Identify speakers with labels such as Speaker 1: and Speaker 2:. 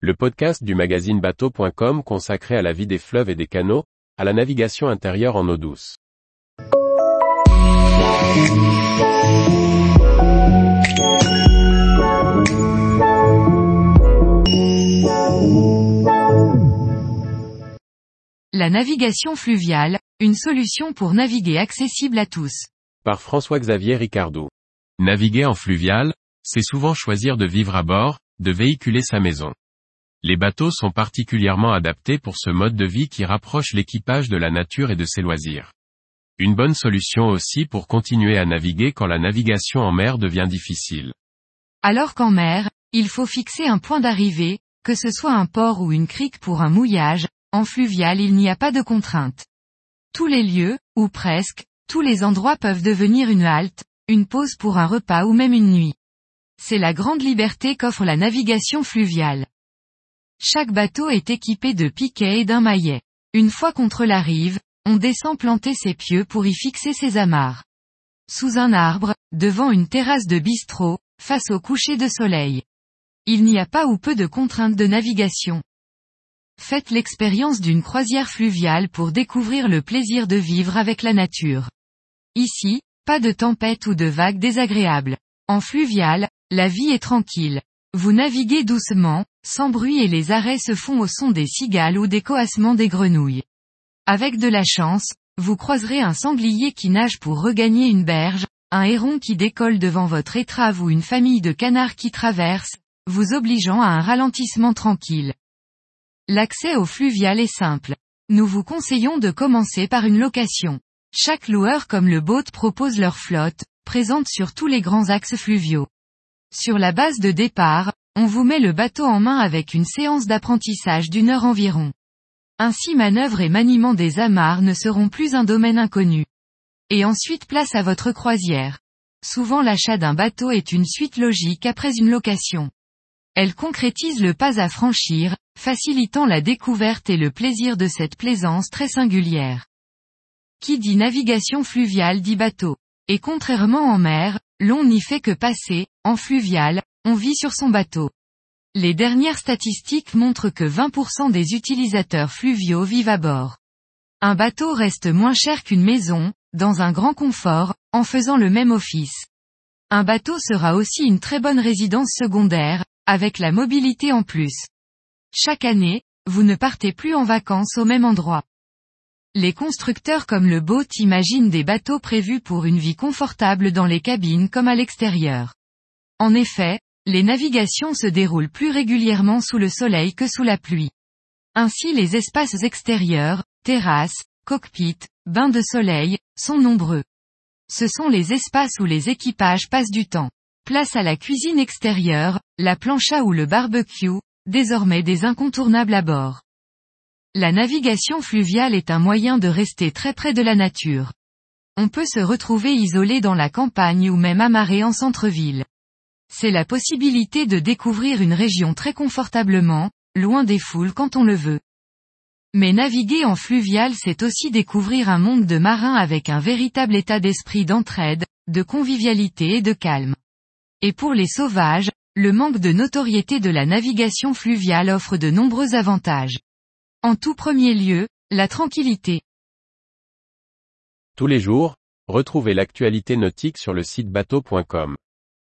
Speaker 1: le podcast du magazine bateau.com consacré à la vie des fleuves et des canaux, à la navigation intérieure en eau douce.
Speaker 2: La navigation fluviale, une solution pour naviguer accessible à tous.
Speaker 1: Par François-Xavier Ricardou.
Speaker 3: Naviguer en fluvial, c'est souvent choisir de vivre à bord, de véhiculer sa maison. Les bateaux sont particulièrement adaptés pour ce mode de vie qui rapproche l'équipage de la nature et de ses loisirs. Une bonne solution aussi pour continuer à naviguer quand la navigation en mer devient difficile.
Speaker 2: Alors qu'en mer, il faut fixer un point d'arrivée, que ce soit un port ou une crique pour un mouillage, en fluvial il n'y a pas de contrainte. Tous les lieux, ou presque, tous les endroits peuvent devenir une halte, une pause pour un repas ou même une nuit. C'est la grande liberté qu'offre la navigation fluviale. Chaque bateau est équipé de piquets et d'un maillet. Une fois contre la rive, on descend planter ses pieux pour y fixer ses amarres. Sous un arbre, devant une terrasse de bistrot, face au coucher de soleil. Il n'y a pas ou peu de contraintes de navigation. Faites l'expérience d'une croisière fluviale pour découvrir le plaisir de vivre avec la nature. Ici, pas de tempête ou de vagues désagréables. En fluvial, la vie est tranquille. Vous naviguez doucement, sans bruit et les arrêts se font au son des cigales ou des coassements des grenouilles. Avec de la chance, vous croiserez un sanglier qui nage pour regagner une berge, un héron qui décolle devant votre étrave ou une famille de canards qui traverse, vous obligeant à un ralentissement tranquille. L'accès au fluvial est simple. Nous vous conseillons de commencer par une location. Chaque loueur comme le boat propose leur flotte, présente sur tous les grands axes fluviaux. Sur la base de départ, on vous met le bateau en main avec une séance d'apprentissage d'une heure environ. Ainsi manœuvre et maniement des amarres ne seront plus un domaine inconnu. Et ensuite place à votre croisière. Souvent l'achat d'un bateau est une suite logique après une location. Elle concrétise le pas à franchir, facilitant la découverte et le plaisir de cette plaisance très singulière. Qui dit navigation fluviale dit bateau. Et contrairement en mer, l'on n'y fait que passer, en fluvial, on vit sur son bateau. Les dernières statistiques montrent que 20% des utilisateurs fluviaux vivent à bord. Un bateau reste moins cher qu'une maison, dans un grand confort, en faisant le même office. Un bateau sera aussi une très bonne résidence secondaire, avec la mobilité en plus. Chaque année, vous ne partez plus en vacances au même endroit. Les constructeurs comme le Boat imaginent des bateaux prévus pour une vie confortable dans les cabines comme à l'extérieur. En effet, les navigations se déroulent plus régulièrement sous le soleil que sous la pluie. Ainsi les espaces extérieurs, terrasses, cockpits, bains de soleil, sont nombreux. Ce sont les espaces où les équipages passent du temps. Place à la cuisine extérieure, la plancha ou le barbecue, désormais des incontournables à bord. La navigation fluviale est un moyen de rester très près de la nature. On peut se retrouver isolé dans la campagne ou même amarré en centre-ville. C'est la possibilité de découvrir une région très confortablement, loin des foules quand on le veut. Mais naviguer en fluvial c'est aussi découvrir un monde de marins avec un véritable état d'esprit d'entraide, de convivialité et de calme. Et pour les sauvages, le manque de notoriété de la navigation fluviale offre de nombreux avantages. En tout premier lieu, la tranquillité.
Speaker 1: Tous les jours, retrouvez l'actualité nautique sur le site bateau.com.